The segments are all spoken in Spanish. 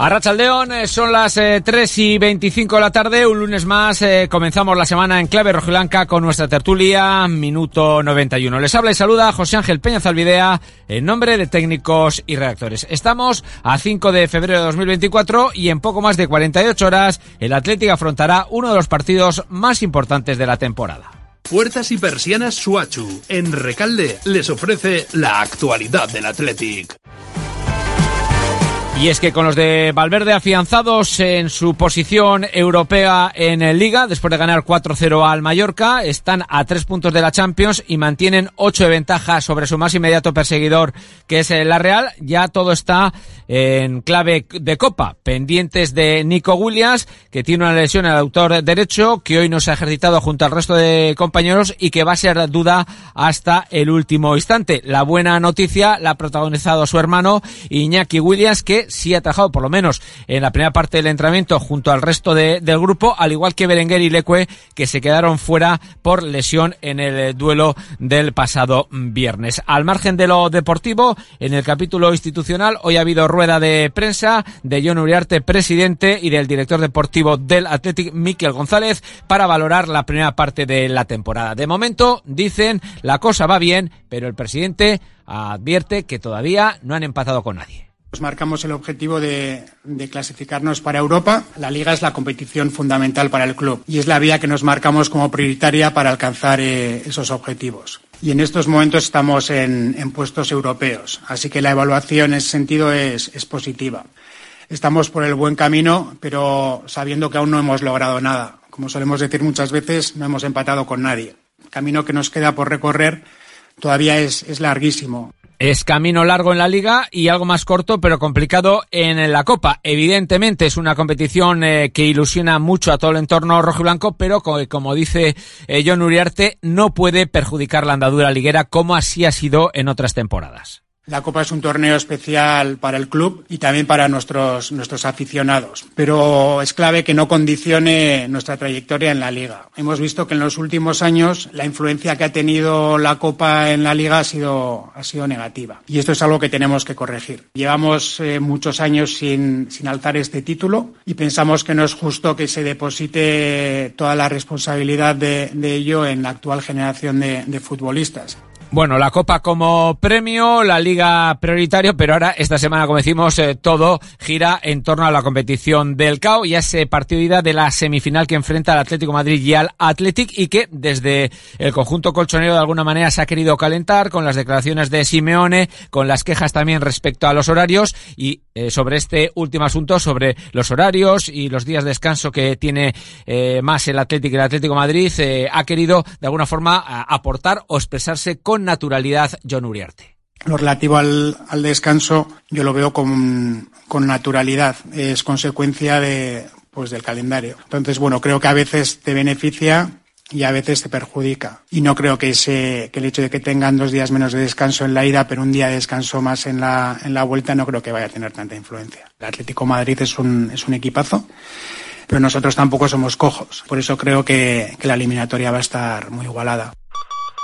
A Rachaldeón eh, son las 3 eh, y 25 de la tarde, un lunes más eh, comenzamos la semana en clave rojiblanca con nuestra tertulia, minuto 91. Les habla y saluda José Ángel Peña Zalvidea en nombre de técnicos y redactores. Estamos a 5 de febrero de 2024 y en poco más de 48 horas el Atlético afrontará uno de los partidos más importantes de la temporada. Puertas y persianas Suachu en Recalde les ofrece la actualidad del Athletic. Y es que con los de Valverde afianzados en su posición europea en Liga, después de ganar 4-0 al Mallorca, están a tres puntos de la Champions y mantienen ocho de ventaja sobre su más inmediato perseguidor, que es la Real. Ya todo está en clave de Copa, pendientes de Nico Williams, que tiene una lesión al autor derecho, que hoy no se ha ejercitado junto al resto de compañeros y que va a ser duda hasta el último instante. La buena noticia la ha protagonizado su hermano Iñaki Williams, que sí ha trabajado por lo menos en la primera parte del entrenamiento junto al resto del grupo, al igual que Berenguer y Leque, que se quedaron fuera por lesión en el duelo del pasado viernes. Al margen de lo deportivo, en el capítulo institucional, hoy ha habido rueda de prensa de John Uriarte, presidente, y del director deportivo del Athletic, Miquel González, para valorar la primera parte de la temporada. De momento, dicen, la cosa va bien, pero el presidente advierte que todavía no han empatado con nadie. Nos marcamos el objetivo de, clasificarnos para Europa. La Liga es la competición fundamental para el club y es la vía que nos marcamos como prioritaria para alcanzar eh, esos objetivos. Y en estos momentos estamos en, puestos europeos, así que la evaluación en ese sentido es, es positiva. Estamos por el buen camino, pero sabiendo que aún no hemos logrado nada. Como solemos decir muchas veces, no hemos empatado con nadie. El camino que nos queda por recorrer todavía es, es larguísimo. Es camino largo en la liga y algo más corto pero complicado en la Copa. Evidentemente es una competición eh, que ilusiona mucho a todo el entorno rojo y blanco, pero como, dice eh, John Uriarte, no puede perjudicar la andadura liguera como así ha sido en otras temporadas. La Copa es un torneo especial para el club y también para nuestros, nuestros aficionados, pero es clave que no condicione nuestra trayectoria en la Liga. Hemos visto que en los últimos años la influencia que ha tenido la Copa en la Liga ha sido, ha sido negativa y esto es algo que tenemos que corregir. Llevamos eh, muchos años sin, sin alzar este título y pensamos que no es justo que se deposite toda la responsabilidad de, de ello en la actual generación de, de futbolistas. Bueno, la Copa como premio, la Liga prioritario, pero ahora esta semana, como decimos, eh, todo gira en torno a la competición del CAO y a ese partido de la semifinal que enfrenta al Atlético Madrid y al Athletic y que desde el conjunto colchonero de alguna manera se ha querido calentar con las declaraciones de Simeone, con las quejas también respecto a los horarios y eh, sobre este último asunto, sobre los horarios y los días de descanso que tiene eh, más el Atlético y el Atlético Madrid, ha querido de alguna forma aportar o expresarse con naturalidad John Uriarte. Lo relativo al, descanso yo lo veo con, naturalidad, es consecuencia de, pues, del calendario. Entonces, bueno, creo que a veces te beneficia y a veces te perjudica. Y no creo que, ese, que el hecho de que tengan dos días menos de descanso en la ida, pero un día de descanso más en la, en la vuelta, no creo que vaya a tener tanta influencia. El Atlético Madrid es un, es un equipazo, pero nosotros tampoco somos cojos. Por eso creo que, que la eliminatoria va a estar muy igualada.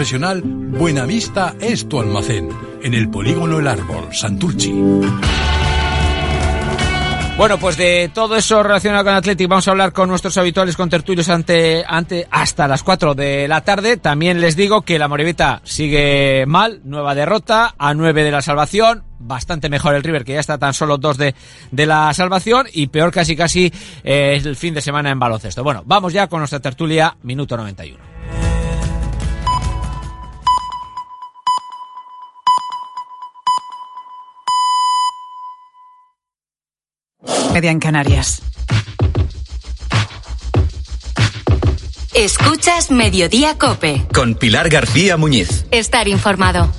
profesional, Buenavista es tu almacén. En el polígono El Árbol, Santurchi. Bueno, pues de todo eso relacionado con Atlético vamos a hablar con nuestros habituales contertulios ante, ante, hasta las 4 de la tarde. También les digo que la Morevita sigue mal, nueva derrota, a 9 de la salvación, bastante mejor el River, que ya está tan solo dos de, de la salvación, y peor casi casi eh, el fin de semana en baloncesto. Bueno, vamos ya con nuestra tertulia, minuto 91. Media en Canarias. Escuchas Mediodía Cope. Con Pilar García Muñiz. Estar informado.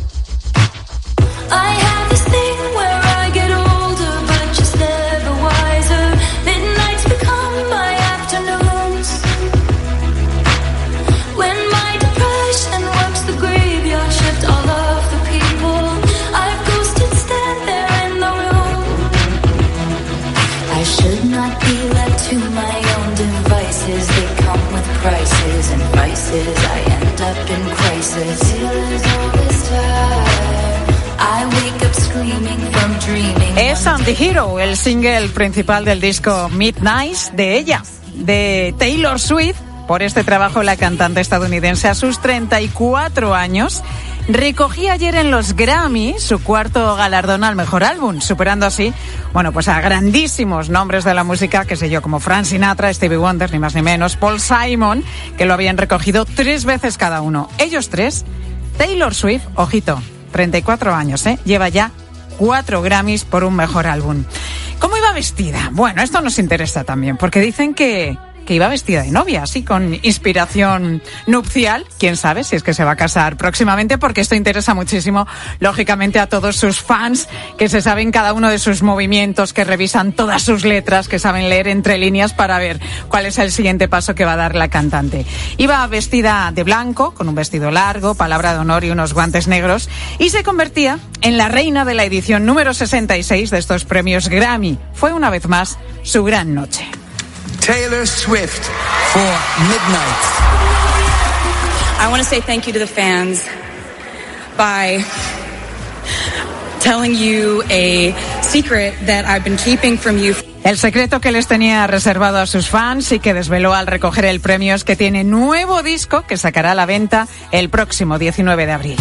Es Anti-Hero, el single principal del disco Midnight de ella, de Taylor Swift. Por este trabajo, la cantante estadounidense a sus 34 años recogía ayer en los Grammy su cuarto galardón al mejor álbum, superando así, bueno, pues a grandísimos nombres de la música, que sé yo, como Frank Sinatra, Stevie Wonder, ni más ni menos, Paul Simon, que lo habían recogido tres veces cada uno. Ellos tres, Taylor Swift, ojito, 34 años, ¿eh? Lleva ya cuatro Grammys por un mejor álbum. ¿Cómo iba vestida? Bueno, esto nos interesa también, porque dicen que que iba vestida de novia, así con inspiración nupcial. Quién sabe si es que se va a casar próximamente, porque esto interesa muchísimo, lógicamente, a todos sus fans que se saben cada uno de sus movimientos, que revisan todas sus letras, que saben leer entre líneas para ver cuál es el siguiente paso que va a dar la cantante. Iba vestida de blanco, con un vestido largo, palabra de honor y unos guantes negros, y se convertía en la reina de la edición número 66 de estos premios Grammy. Fue una vez más su gran noche. Taylor Swift for Midnight. I want to say thank you to the fans by telling you a secret that I've been keeping from you. El secreto que les tenía reservado a sus fans y que desveló al recoger el premio es que tiene nuevo disco que sacará a la venta el próximo 19 de abril.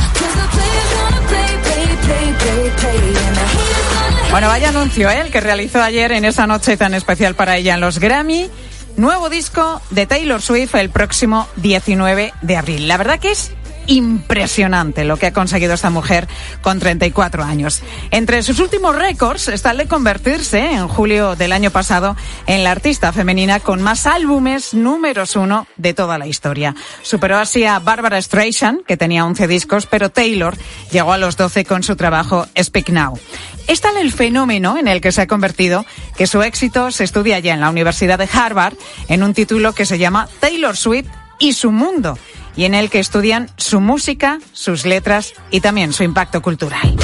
Bueno, vaya anuncio ¿eh? el que realizó ayer en esa noche tan especial para ella en los Grammy. Nuevo disco de Taylor Swift el próximo 19 de abril. La verdad que es impresionante lo que ha conseguido esta mujer con 34 años. Entre sus últimos récords está el de convertirse en julio del año pasado en la artista femenina con más álbumes números uno de toda la historia. Superó así a Barbara Streisand, que tenía 11 discos, pero Taylor llegó a los 12 con su trabajo Speak Now. Es tal el fenómeno en el que se ha convertido que su éxito se estudia ya en la Universidad de Harvard en un título que se llama Taylor Swift y su mundo y en el que estudian su música, sus letras y también su impacto cultural.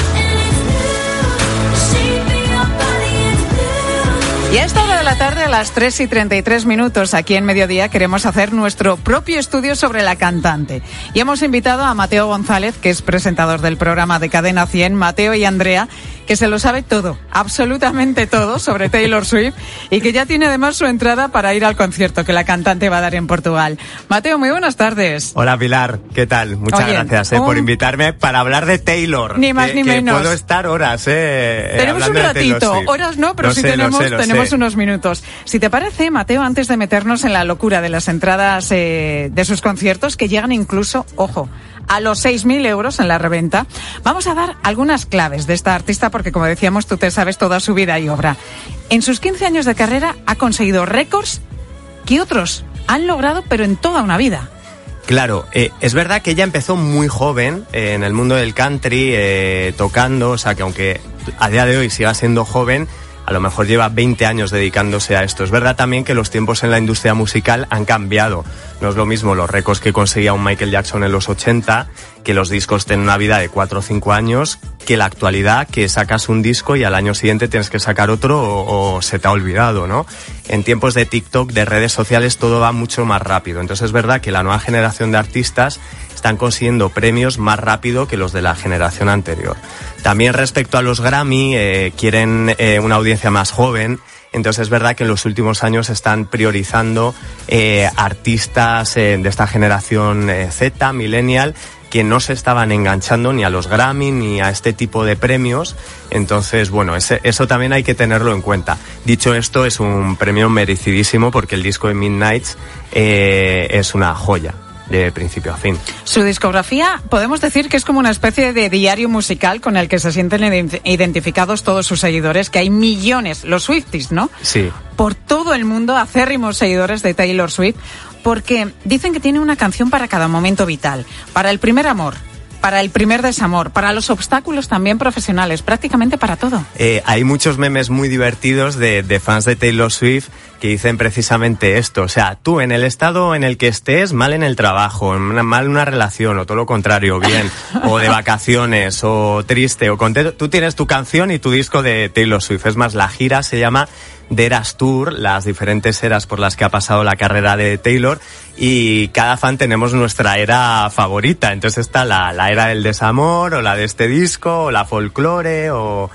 Y esta la tarde, a las 3 y 33 minutos, aquí en Mediodía, queremos hacer nuestro propio estudio sobre la cantante. Y hemos invitado a Mateo González, que es presentador del programa de Cadena 100, Mateo y Andrea, que se lo sabe todo, absolutamente todo sobre Taylor Swift y que ya tiene además su entrada para ir al concierto que la cantante va a dar en Portugal. Mateo, muy buenas tardes. Hola Pilar, ¿qué tal? Muchas gracias eh, por invitarme para hablar de Taylor. Ni más ni menos. Puedo estar horas, eh. Tenemos un ratito, horas no, pero sí tenemos, tenemos unos minutos. Si te parece, Mateo, antes de meternos en la locura de las entradas eh, de sus conciertos, que llegan incluso, ojo, a los 6.000 euros en la reventa. Vamos a dar algunas claves de esta artista porque, como decíamos, tú te sabes toda su vida y obra. En sus 15 años de carrera ha conseguido récords que otros han logrado, pero en toda una vida. Claro, eh, es verdad que ella empezó muy joven eh, en el mundo del country, eh, tocando, o sea que aunque a día de hoy siga siendo joven, a lo mejor lleva 20 años dedicándose a esto. Es verdad también que los tiempos en la industria musical han cambiado. No es lo mismo los récords que conseguía un Michael Jackson en los 80, que los discos tienen una vida de 4 o 5 años, que la actualidad, que sacas un disco y al año siguiente tienes que sacar otro o, se te ha olvidado, ¿no? En tiempos de TikTok, de redes sociales, todo va mucho más rápido. Entonces es verdad que la nueva generación de artistas están consiguiendo premios más rápido que los de la generación anterior. También respecto a los Grammy, eh, quieren eh, una audiencia más joven. Entonces es verdad que en los últimos años están priorizando eh, artistas de esta generación Z, millennial, que no se estaban enganchando ni a los Grammy ni a este tipo de premios. Entonces, bueno, eso también hay que tenerlo en cuenta. Dicho esto, es un premio merecidísimo porque el disco de Midnights es una joya. De principio a fin. Su discografía podemos decir que es como una especie de diario musical con el que se sienten identificados todos sus seguidores, que hay millones, los Swifties, ¿no? Sí. Por todo el mundo, acérrimos seguidores de Taylor Swift, porque dicen que tiene una canción para cada momento vital, para el primer amor, para el primer desamor, para los obstáculos también profesionales, prácticamente para todo. Eh, hay muchos memes muy divertidos de, de, fans de Taylor Swift que dicen precisamente esto. O sea, tú en el estado en el que estés, mal en el trabajo, mal en una relación, o todo lo contrario, bien, o de vacaciones, o triste, o contento, tú tienes tu canción y tu disco de Taylor Swift. Es más, la gira se llama de Eras Tour, las diferentes eras por las que ha pasado la carrera de Taylor y cada fan tenemos nuestra era favorita. Entonces está la, la era del desamor o la de este disco o la folclore o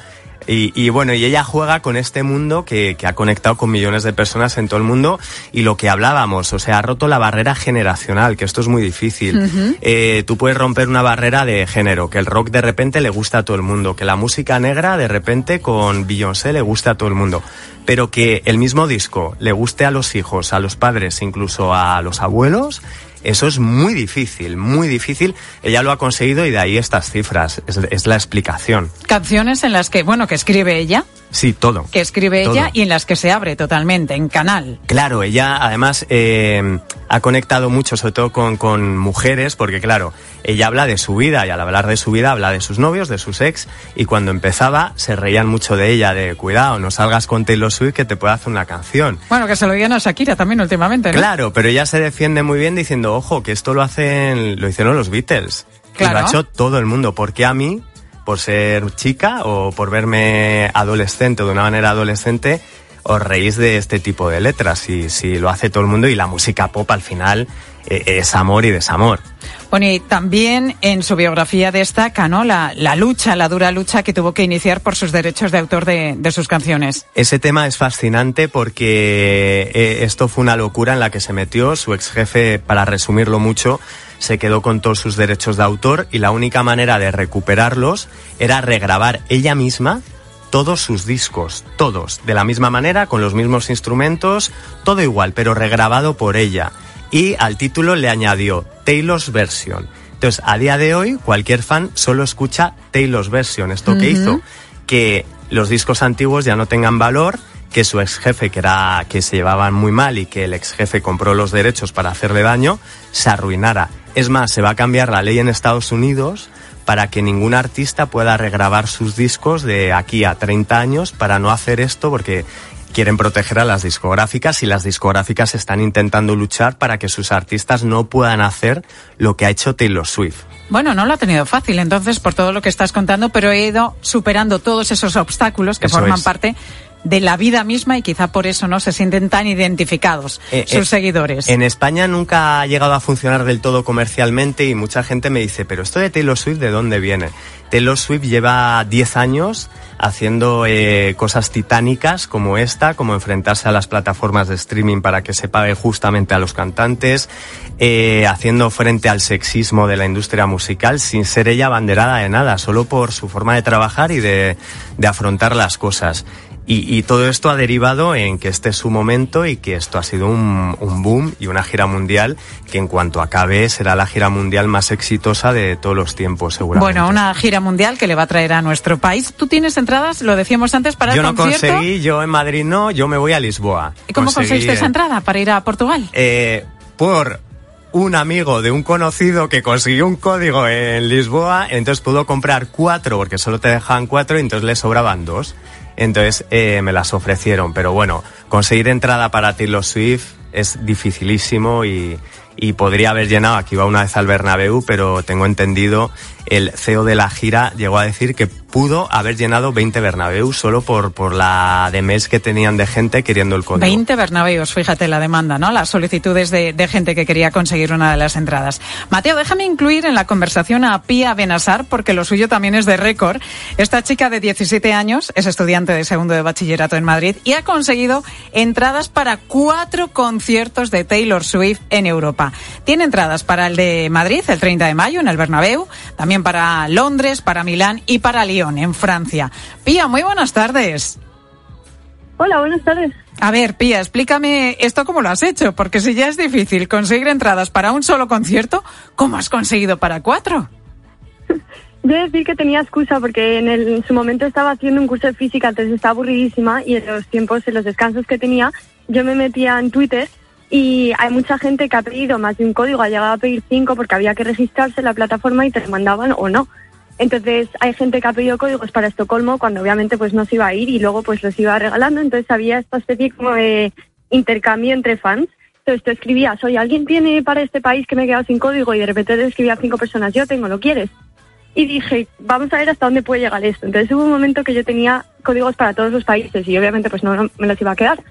y, bueno, y ella juega con este mundo que, que, ha conectado con millones de personas en todo el mundo y lo que hablábamos, o sea, ha roto la barrera generacional, que esto es muy difícil. eh, tú puedes romper una barrera de género, que el rock de repente le gusta a todo el mundo, que la música negra de repente con Beyoncé le gusta a todo el mundo, pero que el mismo disco le guste a los hijos, a los padres, incluso a los abuelos, eso es muy difícil, muy difícil. Ella lo ha conseguido y de ahí estas cifras. Es, es la explicación. Canciones en las que, bueno, que escribe ella. Sí, todo. Que escribe Todo. ella y en las que se abre totalmente, en canal. Claro, ella además eh, ha conectado mucho, sobre todo con, con mujeres, porque claro, ella habla de su vida y al hablar de su vida habla de sus novios, de sus ex, y cuando empezaba se reían mucho de ella, de cuidado, no salgas con Taylor Swift que te puede hacer una canción. Bueno, que se lo digan a Shakira también últimamente, ¿no? Claro, pero ella se defiende muy bien diciendo, ojo, que esto lo hacen, lo hicieron los Beatles. Y Claro. lo ha hecho todo el mundo. porque a mí, por ser chica o por verme adolescente o de una manera adolescente, os reís de este tipo de letras? Si, si lo hace todo el mundo y la música pop al final es amor y desamor. Bueno, y también en su biografía destaca, ¿no? La, la lucha, la dura lucha que tuvo que iniciar por sus derechos de autor de, de sus canciones. Ese tema es fascinante porque eh, esto fue una locura en la que se metió. Su ex jefe, para resumirlo mucho, se quedó con todos sus derechos de autor y la única manera de recuperarlos era regrabar ella misma todos sus discos, todos, de la misma manera, con los mismos instrumentos, todo igual, pero regrabado por ella. Y al título le añadió Taylor's Version. Entonces, a día de hoy, cualquier fan solo escucha Taylor's Version. ¿Esto que hizo? Que los discos antiguos ya no tengan valor, que su ex jefe, que era que se llevaban muy mal y que el ex jefe compró los derechos para hacerle daño, se arruinara. Es más, se va a cambiar la ley en Estados Unidos para que ningún artista pueda regrabar sus discos de aquí a 30 años para no hacer esto porque quieren proteger a las discográficas y las discográficas están intentando luchar para que sus artistas no puedan hacer lo que ha hecho Taylor Swift. Bueno, no lo ha tenido fácil, entonces, por todo lo que estás contando, pero he ido superando todos esos obstáculos que Eso forman es. parte de la vida misma y quizá por eso no se sienten tan identificados Eh, sus eh, seguidores. En España nunca ha llegado a funcionar del todo comercialmente y mucha gente me dice, pero esto de Taylor Swift, ¿de dónde viene? Taylor Swift lleva 10 años haciendo eh, cosas titánicas como esta, como enfrentarse a las plataformas de streaming para que se pague justamente a los cantantes, eh, haciendo frente al sexismo de la industria musical sin ser ella abanderada de nada, solo por su forma de trabajar y de, de afrontar las cosas. Y, y todo esto ha derivado en que este es su momento y que esto ha sido un, un boom y una gira mundial que en cuanto acabe será la gira mundial más exitosa de todos los tiempos, seguramente. Bueno, una gira mundial que le va a traer a nuestro país. ¿Tú tienes entradas, lo decíamos antes, para yo el no concierto? conseguí, yo en Madrid no, yo me voy a Lisboa. ¿Y cómo Conseguí, conseguiste esa entrada para ir a Portugal? eh, por un amigo de un conocido que consiguió un código en Lisboa, entonces pudo comprar cuatro, porque solo te dejaban cuatro, y entonces le sobraban dos. Entonces eh, me las ofrecieron, pero bueno, conseguir entrada para Taylor Swift es dificilísimo y, y podría haber llenado, aquí iba una vez al Bernabéu, pero tengo entendido, el CEO de la gira llegó a decir que pudo haber llenado 20 Bernabéu solo por, por la de mes que tenían de gente queriendo el código. 20 Bernabéus, fíjate la demanda, ¿no? Las solicitudes de, de gente que quería conseguir una de las entradas. Mateo, déjame incluir en la conversación a Pía Benasar, porque lo suyo también es de récord. Esta chica de 17 años es estudiante de segundo de bachillerato en Madrid y ha conseguido entradas para cuatro conciertos de Taylor Swift en Europa. Tiene entradas para el de Madrid el 30 de mayo en el Bernabéu, también para Londres, para Milán y para Lyon en Francia. Pía, muy buenas tardes. Hola, buenas tardes. A ver, Pía, explícame esto cómo lo has hecho, porque si ya es difícil conseguir entradas para un solo concierto, ¿cómo has conseguido para cuatro? Yo decir que tenía excusa porque en, el, en su momento estaba haciendo un curso de física, entonces estaba aburridísima y en los tiempos, en los descansos que tenía, yo me metía en Twitter y hay mucha gente que ha pedido más de un código, ha llegado a pedir cinco porque había que registrarse en la plataforma y te lo mandaban o no. Entonces hay gente que ha pedido códigos para Estocolmo cuando obviamente pues no se iba a ir y luego pues los iba regalando, entonces había esta especie como de intercambio entre fans. Entonces tú escribías, oye, ¿alguien tiene para este país que me he quedado sin código? Y de repente te escribía cinco personas, yo tengo, ¿lo quieres? y dije, vamos a ver hasta dónde puede llegar esto. Entonces hubo un momento que yo tenía códigos para todos los países y obviamente pues no, me los iba a quedar.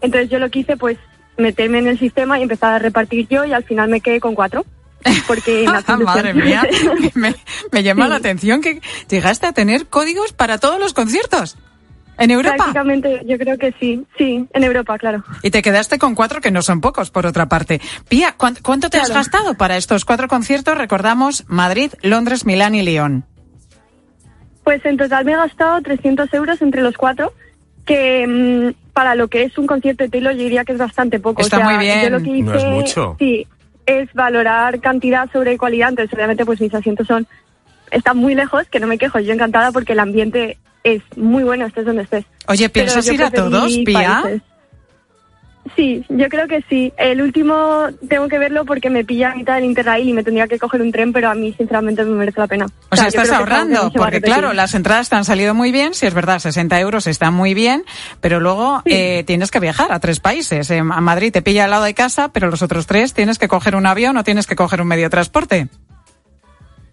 Entonces yo lo quise pues meterme en el sistema y empezar a repartir yo y al final me quedé con cuatro. Porque Madre mía, me, llama la atención que llegaste a tener códigos para todos los conciertos. ¿En Europa? Prácticamente, yo creo que sí, sí, en Europa, claro. Y te quedaste con cuatro que no son pocos, por otra parte. Pía, ¿cuánto, te has gastado para estos cuatro conciertos? Recordamos Madrid, Londres, Milán y León. Pues en total me he gastado 300 euros entre los cuatro, que mm, para lo que es un concierto de Taylor yo diría que es bastante poco. Está muy bien. lo que no es mucho. Sí, es valorar cantidad sobre calidad. Entonces, obviamente, pues mis asientos son están muy lejos, que no me quejo, yo encantada porque el ambiente es muy bueno, estés donde estés. Oye, ¿piensas ir a todos, Pia? Sí, yo creo que sí. El último tengo que verlo porque me pilla a mitad del Interrail y me tendría que coger un tren, pero a mí sinceramente me merece la pena. O, sea, estás ahorrando, porque claro, las entradas te han salido muy bien, si es verdad, 60 euros está muy bien, pero luego eh, tienes que viajar a tres países. a Madrid te pilla al lado de casa, pero los otros tres tienes que coger un avión o tienes que coger un medio de transporte.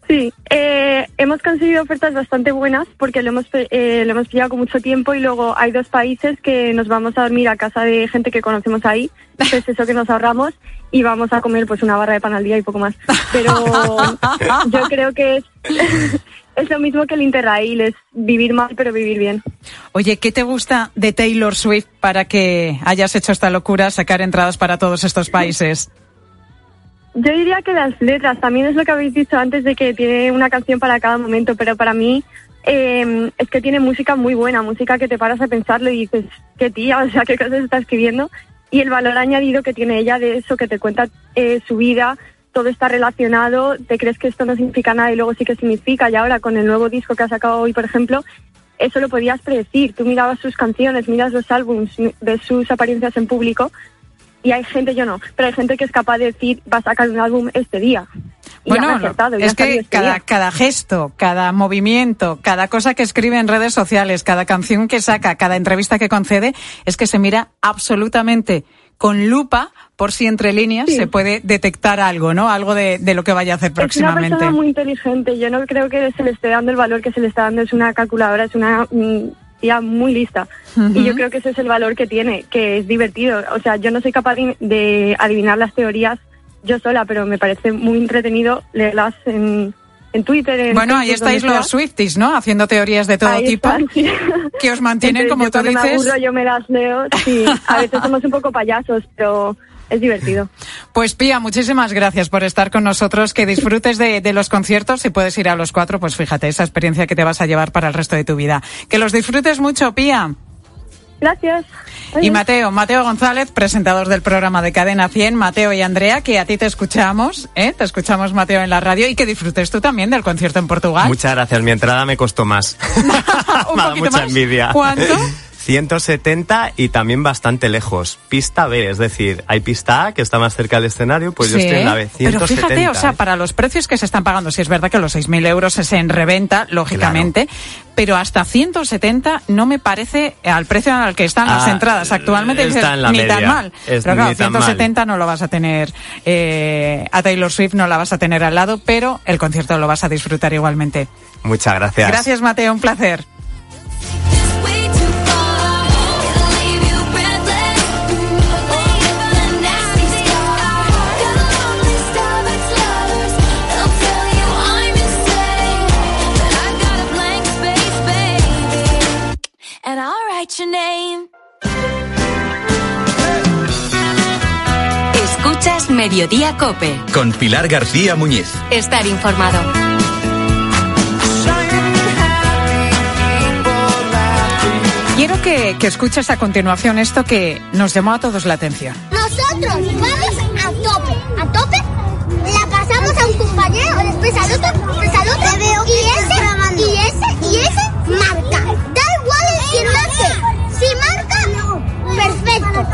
Sí, eh, hemos conseguido ofertas bastante buenas porque lo hemos, eh, lo hemos pillado con mucho tiempo y luego hay dos países que nos vamos a dormir a casa de gente que conocemos ahí, pues eso que nos ahorramos y vamos a comer pues una barra de pan al día y poco más. Pero yo creo que es, es lo mismo que el Interrail, es vivir mal pero vivir bien. Oye, ¿qué te gusta de Taylor Swift para que hayas hecho esta locura, sacar entradas para todos estos países? Yo diría que las letras, también es lo que habéis dicho antes de que tiene una canción para cada momento, pero para mí em, es que tiene música muy buena, música que te paras a pensarlo y dices, qué tía, o sea, qué cosas está escribiendo. Y el valor añadido que tiene ella de eso, que te cuenta eh, su vida, todo está relacionado, te crees que esto no significa nada y luego sí que significa. Y ahora con el nuevo disco que ha sacado hoy, por ejemplo, eso lo podías predecir. Tú mirabas sus canciones, miras los álbums, ves sus apariencias en público y hay gente, yo no, pero hay gente que es capaz de decir, va a sacar un álbum este día. bueno, es que este cada, cada gesto, cada movimiento, cada cosa que escribe en redes sociales, cada canción que saca, cada entrevista que concede, es que se mira absolutamente con lupa por si entre líneas se puede detectar algo, ¿no? Algo de, lo que vaya a hacer próximamente. Es una persona muy inteligente. Yo no creo que se le esté dando el valor que se le está dando. Es una calculadora, es una mm, tía muy lista. Y yo creo que ese es el valor que tiene, que es divertido. O sea, yo no soy capaz de adivinar las teorías yo sola, pero me parece muy entretenido leerlas en, en Twitter. bueno, ahí estáis los Swifties, ¿no? Haciendo teorías de todo tipo que os mantienen, como tú dices. Me aburro, yo me las leo. Sí, a veces somos un poco payasos, pero es divertido. Pues Pía, muchísimas gracias por estar con nosotros. Que disfrutes de, los conciertos. Si puedes ir a los cuatro, pues fíjate, esa experiencia que te vas a llevar para el resto de tu vida. Que los disfrutes mucho, Pía. Gracias. Y Mateo, Mateo González, presentador del programa de Cadena 100, Mateo y Andrea, que a ti te escuchamos, ¿eh? Te escuchamos, Mateo, en la radio y que disfrutes tú también del concierto en Portugal. Muchas gracias, mi entrada me costó más. Un me mucha envidia. ¿Cuánto? 170 y también bastante lejos. Pista B, es decir, hay pista A que está más cerca del escenario, pues yo estoy en la B. 170, Pero fíjate, o sea, ¿eh? para los precios que se están pagando, si es verdad que los 6.000 euros es en reventa, lógicamente, pero hasta 170 no me parece al precio al que están las ah, entradas actualmente está en la ni tan mal. pero claro, 170 no lo vas a tener, eh, a Taylor Swift no la vas a tener al lado, pero el concierto lo vas a disfrutar igualmente. Muchas gracias. Gracias, Mateo, un placer. Escuchas Mediodía Cope. Con Pilar García Muñiz. Estar informado. Quiero quiero que, que escuches a continuación esto que nos llamó a todos la atención. Nosotros vamos a tope, a tope, la pasamos a un compañero, después al otro, después al otro, y ese, y ese, y ese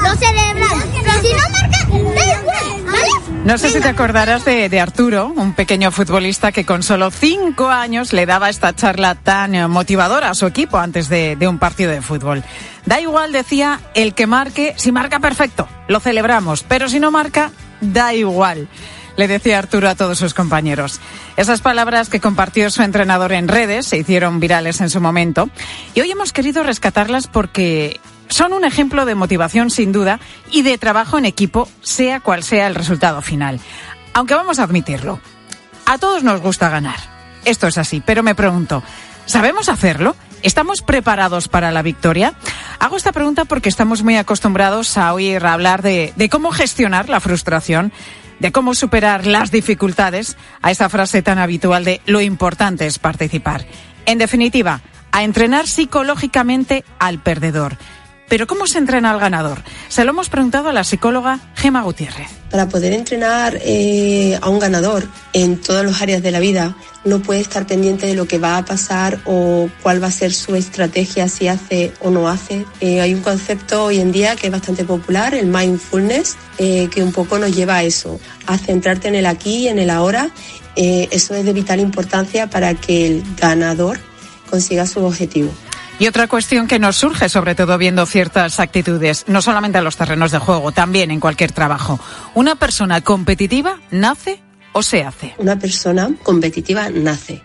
lo celebramos. Pero si no marca, da igual, ¿vale? No sé si te acordarás de, de Arturo, un pequeño futbolista que con solo cinco años le daba esta charla tan eh, motivadora a su equipo antes de, de un partido de fútbol. Da igual, decía, el que marque, si marca perfecto, lo celebramos, pero si no marca, da igual. Le decía Arturo a todos sus compañeros. Esas palabras que compartió su entrenador en redes se hicieron virales en su momento y hoy hemos querido rescatarlas porque son un ejemplo de motivación sin duda y de trabajo en equipo, sea cual sea el resultado final. Aunque vamos a admitirlo, a todos nos gusta ganar. Esto es así, pero me pregunto, ¿sabemos hacerlo? ¿Estamos preparados para la victoria? Hago esta pregunta porque estamos muy acostumbrados a oír hablar de, cómo gestionar la frustración, de cómo superar las dificultades, a esa frase tan habitual de lo importante es participar. En definitiva, a entrenar psicológicamente al perdedor. Pero ¿cómo se entrena al ganador? Se lo hemos preguntado a la psicóloga Gema Gutiérrez. Para poder entrenar eh, a un ganador en todas las áreas de la vida, no puede estar pendiente de lo que va a pasar o cuál va a ser su estrategia, si hace o no hace. Eh, hay un concepto hoy en día que es bastante popular, el mindfulness, eh, que un poco nos lleva a eso, a centrarte en el aquí y en el ahora. Eso es de vital importancia para que el ganador consiga su objetivo. Y otra cuestión que nos surge, sobre todo viendo ciertas actitudes, no solamente en los terrenos de juego, también en cualquier trabajo. ¿Una persona competitiva nace o se hace? Una persona competitiva nace.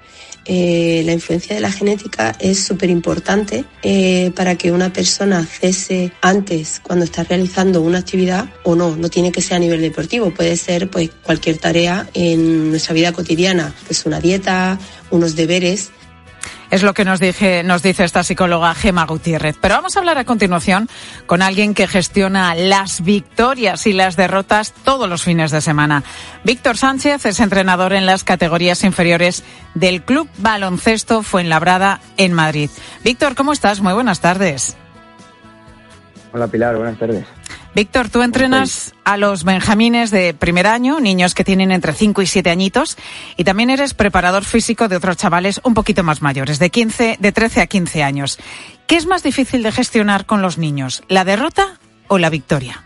Eh, la influencia de la genética es súper importante eh, para que una persona cese antes cuando está realizando una actividad o no. No tiene que ser a nivel deportivo, puede ser pues cualquier tarea en nuestra vida cotidiana, pues una dieta, unos deberes es lo que nos, dije, nos dice esta psicóloga Gema Gutiérrez. Pero vamos a hablar a continuación con alguien que gestiona las victorias y las derrotas todos los fines de semana. Víctor Sánchez es entrenador en las categorías inferiores del Club Baloncesto Fuenlabrada en Madrid. Víctor, ¿cómo estás? Muy buenas tardes. Hola Pilar, buenas tardes. Víctor, tú entrenas a los benjamines de primer año, niños que tienen entre 5 y 7 añitos, y también eres preparador físico de otros chavales un poquito más mayores, de 15, de 13 a 15 años. ¿Qué es más difícil de gestionar con los niños, la derrota o la victoria?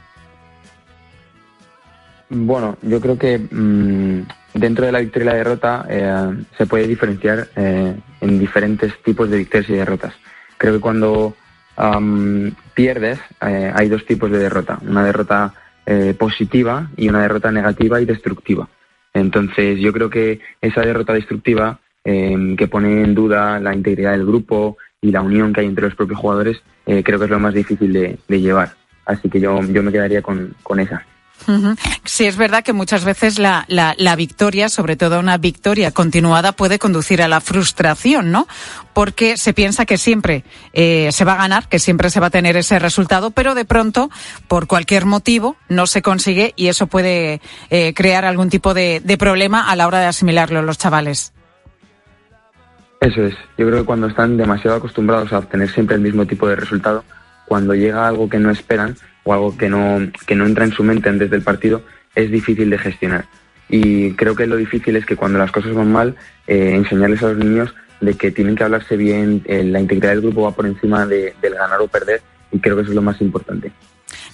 Bueno, yo creo que mmm, dentro de la victoria y la derrota eh, se puede diferenciar eh, en diferentes tipos de victorias y derrotas. Creo que cuando um, pierdes, eh, hay dos tipos de derrota. Una derrota eh, positiva y una derrota negativa y destructiva. Entonces, yo creo que esa derrota destructiva, eh, que pone en duda la integridad del grupo y la unión que hay entre los propios jugadores, eh, creo que es lo más difícil de, de llevar. Así que yo, yo me quedaría con, con esa. Sí, es verdad que muchas veces la, la, la, victoria, sobre todo una victoria continuada, puede conducir a la frustración, ¿no? Porque se piensa que siempre eh, se va a ganar, que siempre se va a tener ese resultado, pero de pronto, por cualquier motivo, no se consigue y eso puede eh, crear algún tipo de, problema a la hora de asimilarlo los chavales. Eso es. Yo creo que cuando están demasiado acostumbrados a obtener siempre el mismo tipo de resultado, cuando llega algo que no esperan, o algo que no, que no entra en su mente antes del partido, es difícil de gestionar. Y creo que lo difícil es que cuando las cosas van mal, eh, enseñarles a los niños de que tienen que hablarse bien, eh, la integridad del grupo va por encima de, del ganar o perder, y creo que eso es lo más importante.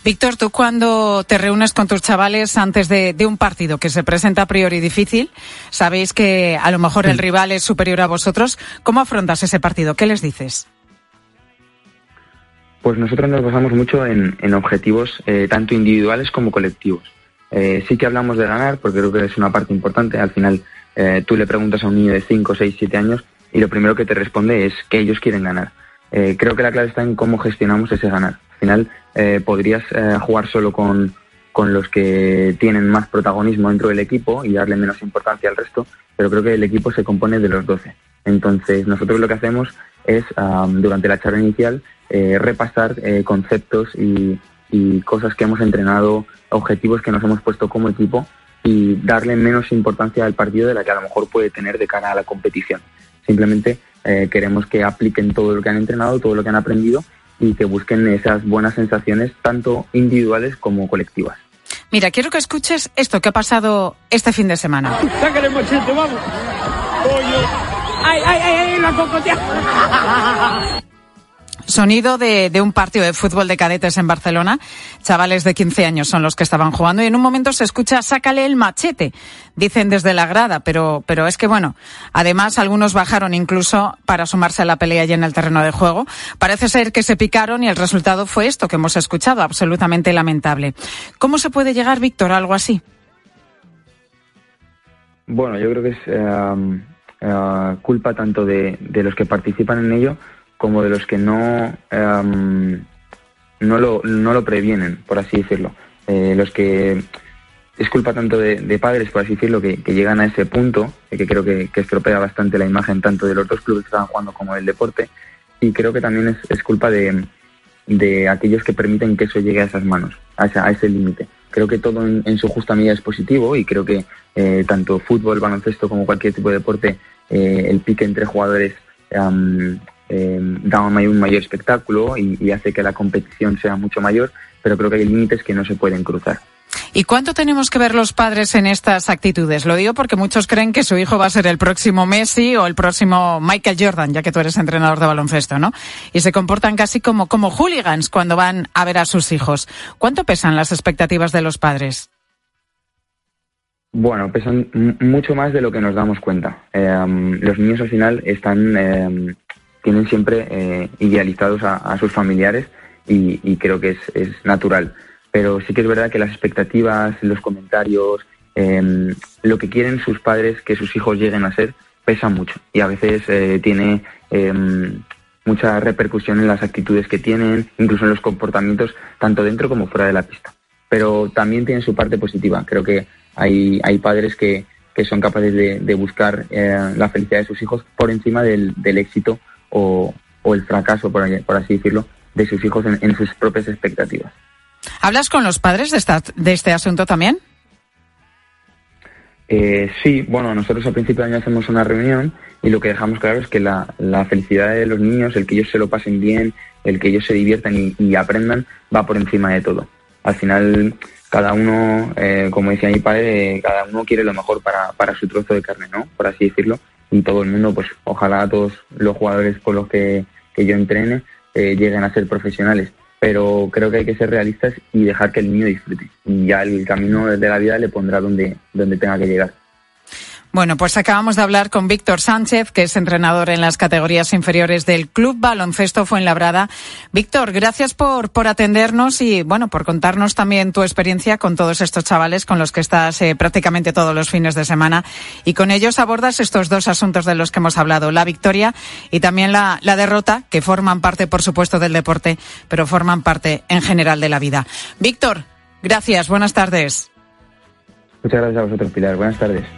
Víctor, tú cuando te reúnes con tus chavales antes de, de, un partido que se presenta a priori difícil, sabéis que a lo mejor el rival es superior a vosotros, ¿cómo afrontas ese partido? ¿Qué les dices? Pues nosotros nos basamos mucho en, en objetivos eh, tanto individuales como colectivos. Eh, sí que hablamos de ganar, porque creo que es una parte importante. Al final, eh, tú le preguntas a un niño de 5, 6, 7 años y lo primero que te responde es que ellos quieren ganar. Eh, creo que la clave está en cómo gestionamos ese ganar. Al final, eh, podrías eh, jugar solo con, con los que tienen más protagonismo dentro del equipo y darle menos importancia al resto, pero creo que el equipo se compone de los 12. Entonces, nosotros lo que hacemos es, durante la charla inicial, eh, repasar eh, conceptos y, y, cosas que hemos entrenado, objetivos que nos hemos puesto como equipo y darle menos importancia al partido de la que a lo mejor puede tener de cara a la competición. Simplemente eh, queremos que apliquen todo lo que han entrenado, todo lo que han aprendido y que busquen esas buenas sensaciones tanto individuales como colectivas. Mira, quiero que escuches esto que ha pasado este fin de semana. Sácale machete, vamos. ¡Ay, ay, ay, ay, la cocotea! Sonido de, un partido de fútbol de cadetes en Barcelona. Chavales de 15 años son los que estaban jugando y en un momento se escucha sácale el machete, dicen desde la grada, pero, pero es que bueno, además algunos bajaron incluso para sumarse a la pelea y en el terreno de juego. Parece ser que se picaron y el resultado fue esto que hemos escuchado, absolutamente lamentable. ¿Cómo se puede llegar, Víctor, a algo así? Bueno, yo creo que es uh, uh, culpa tanto de, de los que participan en ello como de los que no, um, no, lo, no lo previenen, por así decirlo. Eh, los que es culpa tanto de, padres, por así decirlo, que, llegan a ese punto, eh, que creo que, estropea bastante la imagen tanto de los dos clubes que estaban jugando como del deporte, y creo que también es, culpa de, de, aquellos que permiten que eso llegue a esas manos, a, esa, a ese límite. Creo que todo en, en, su justa medida es positivo y creo que eh, tanto fútbol, baloncesto como cualquier tipo de deporte, el pique entre jugadores um, eh, da un mayor espectáculo y, y, hace que la competición sea mucho mayor, pero creo que hay límites que no se pueden cruzar. ¿Y cuánto tenemos que ver los padres en estas actitudes? Lo digo porque muchos creen que su hijo va a ser el próximo Messi o el próximo Michael Jordan, ya que tú eres entrenador de baloncesto, ¿no? Y se comportan casi como, como hooligans cuando van a ver a sus hijos. ¿Cuánto pesan las expectativas de los padres? Bueno, pesan mucho más de lo que nos damos cuenta. Eh, los niños al final están eh, tienen siempre eh, idealizados a, sus familiares y, creo que es, natural. Pero sí que es verdad que las expectativas, los comentarios, eh, lo que quieren sus padres que sus hijos lleguen a ser, pesa mucho y a veces eh, tiene mucha repercusión en las actitudes que tienen, incluso en los comportamientos, tanto dentro como fuera de la pista. Pero también tiene su parte positiva. Creo que hay, hay padres que, que son capaces de, buscar la felicidad de sus hijos por encima del éxito o, o el fracaso, por, por, así decirlo, de sus hijos en, en, sus propias expectativas. ¿Hablas con los padres de, esta, de este asunto también? Eh, sí, bueno, nosotros al principio de año hacemos una reunión y lo que dejamos claro es que la, la, felicidad de los niños, el que ellos se lo pasen bien, el que ellos se diviertan y, y aprendan, va por encima de todo. Al final, cada uno, eh, como decía mi padre, cada uno quiere lo mejor para, para su trozo de carne, ¿no? Por así decirlo y todo el mundo, pues ojalá todos los jugadores con los que, que yo entrene eh, lleguen a ser profesionales. Pero creo que hay que ser realistas y dejar que el niño disfrute. Y ya el camino de la vida le pondrá donde, donde tenga que llegar. Bueno, pues acabamos de hablar con Víctor Sánchez, que es entrenador en las categorías inferiores del Club Baloncesto Fuenlabrada. Víctor, gracias por, por atendernos y, bueno, por contarnos también tu experiencia con todos estos chavales con los que estás eh, prácticamente todos los fines de semana. Y con ellos abordas estos dos asuntos de los que hemos hablado, la victoria y también la, la derrota, que forman parte, por supuesto, del deporte, pero forman parte en general de la vida. Víctor, gracias, buenas tardes. Muchas gracias a vosotros, Pilar. Buenas tardes.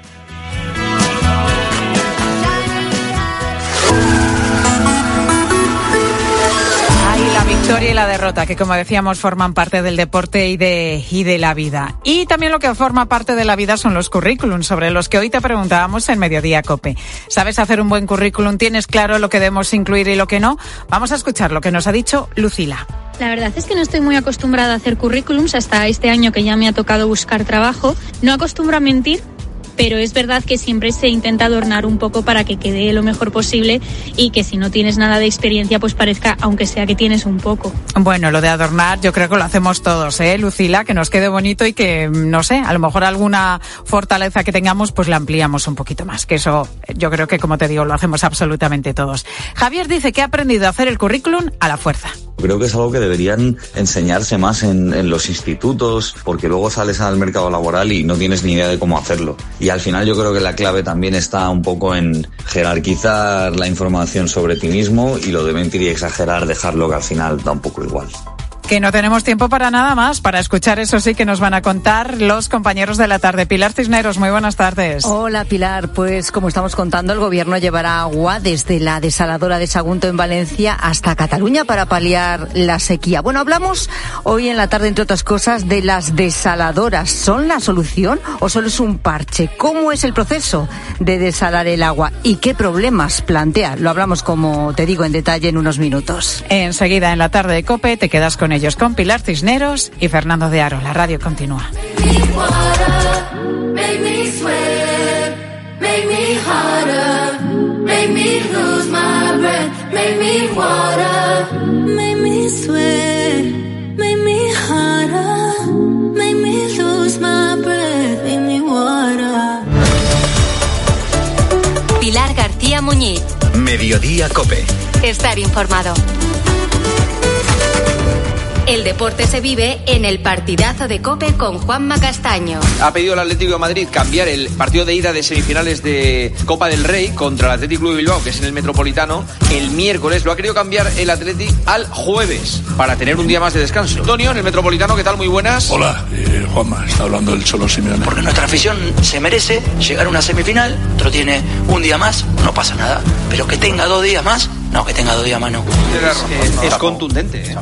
Victoria y la derrota, que como decíamos forman parte del deporte y de, y de la vida. Y también lo que forma parte de la vida son los currículums, sobre los que hoy te preguntábamos en Mediodía Cope. ¿Sabes hacer un buen currículum? ¿Tienes claro lo que debemos incluir y lo que no? Vamos a escuchar lo que nos ha dicho Lucila. La verdad es que no estoy muy acostumbrada a hacer currículums hasta este año que ya me ha tocado buscar trabajo. No acostumbro a mentir, pero es verdad que siempre se intenta adornar un poco para que quede lo mejor posible y que si no tienes nada de experiencia pues parezca aunque sea que tienes un poco. Bueno, lo de adornar yo creo que lo hacemos todos, ¿eh, Lucila? Que nos quede bonito y que, no sé, a lo mejor alguna fortaleza que tengamos pues la ampliamos un poquito más, que eso yo creo que como te digo lo hacemos absolutamente todos. Javier dice que ha aprendido a hacer el currículum a la fuerza. Creo que es algo que deberían enseñarse más en, en, los institutos, porque luego sales al mercado laboral y no tienes ni idea de cómo hacerlo. Y al final yo creo que la clave también está un poco en jerarquizar la información sobre ti mismo y lo de mentir y exagerar, dejarlo que al final da un poco igual. Que no tenemos tiempo para nada más, para escuchar eso sí que nos van a contar los compañeros de la tarde. Pilar Cisneros, muy buenas tardes. Hola Pilar, pues como estamos contando, el gobierno llevará agua desde la desaladora de Sagunto en Valencia hasta Cataluña para paliar la sequía. Bueno, hablamos hoy en la tarde, entre otras cosas, de las desaladoras. ¿Son la solución o solo es un parche? ¿Cómo es el proceso de desalar el agua y qué problemas plantea? Lo hablamos, como te digo, en detalle en unos minutos. Enseguida, en la tarde de COPE, te quedas con ellos, con Pilar Cisneros y Fernando de Aro. La radio continúa. Pilar García Muñiz. Mediodía Cope. Estar informado. El deporte se vive en el partidazo de Cope con Juanma Castaño. Ha pedido el Atlético de Madrid cambiar el partido de ida de semifinales de Copa del Rey contra el Atlético Club de Bilbao, que es en el Metropolitano, el miércoles. Lo ha querido cambiar el Atlético al jueves para tener un día más de descanso. Antonio, en el Metropolitano, ¿qué tal? Muy buenas. Hola, eh, Juanma, está hablando el Cholo Simeone. Porque nuestra afición se merece llegar a una semifinal, otro tiene un día más, no pasa nada. Pero que tenga dos días más, no, que tenga dos días más no. Es, es contundente. ¿eh?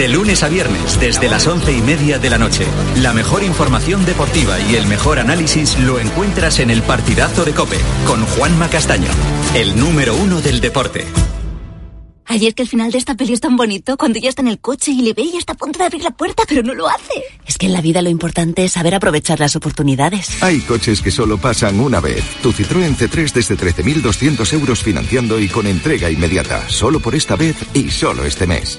De lunes a viernes, desde las once y media de la noche. La mejor información deportiva y el mejor análisis lo encuentras en el partidazo de Cope con Juanma Castaño, el número uno del deporte. Ayer que el final de esta peli es tan bonito, cuando ella está en el coche y le ve y está a punto de abrir la puerta, pero no lo hace. Es que en la vida lo importante es saber aprovechar las oportunidades. Hay coches que solo pasan una vez. Tu Citroën C3 desde 13.200 euros financiando y con entrega inmediata. Solo por esta vez y solo este mes.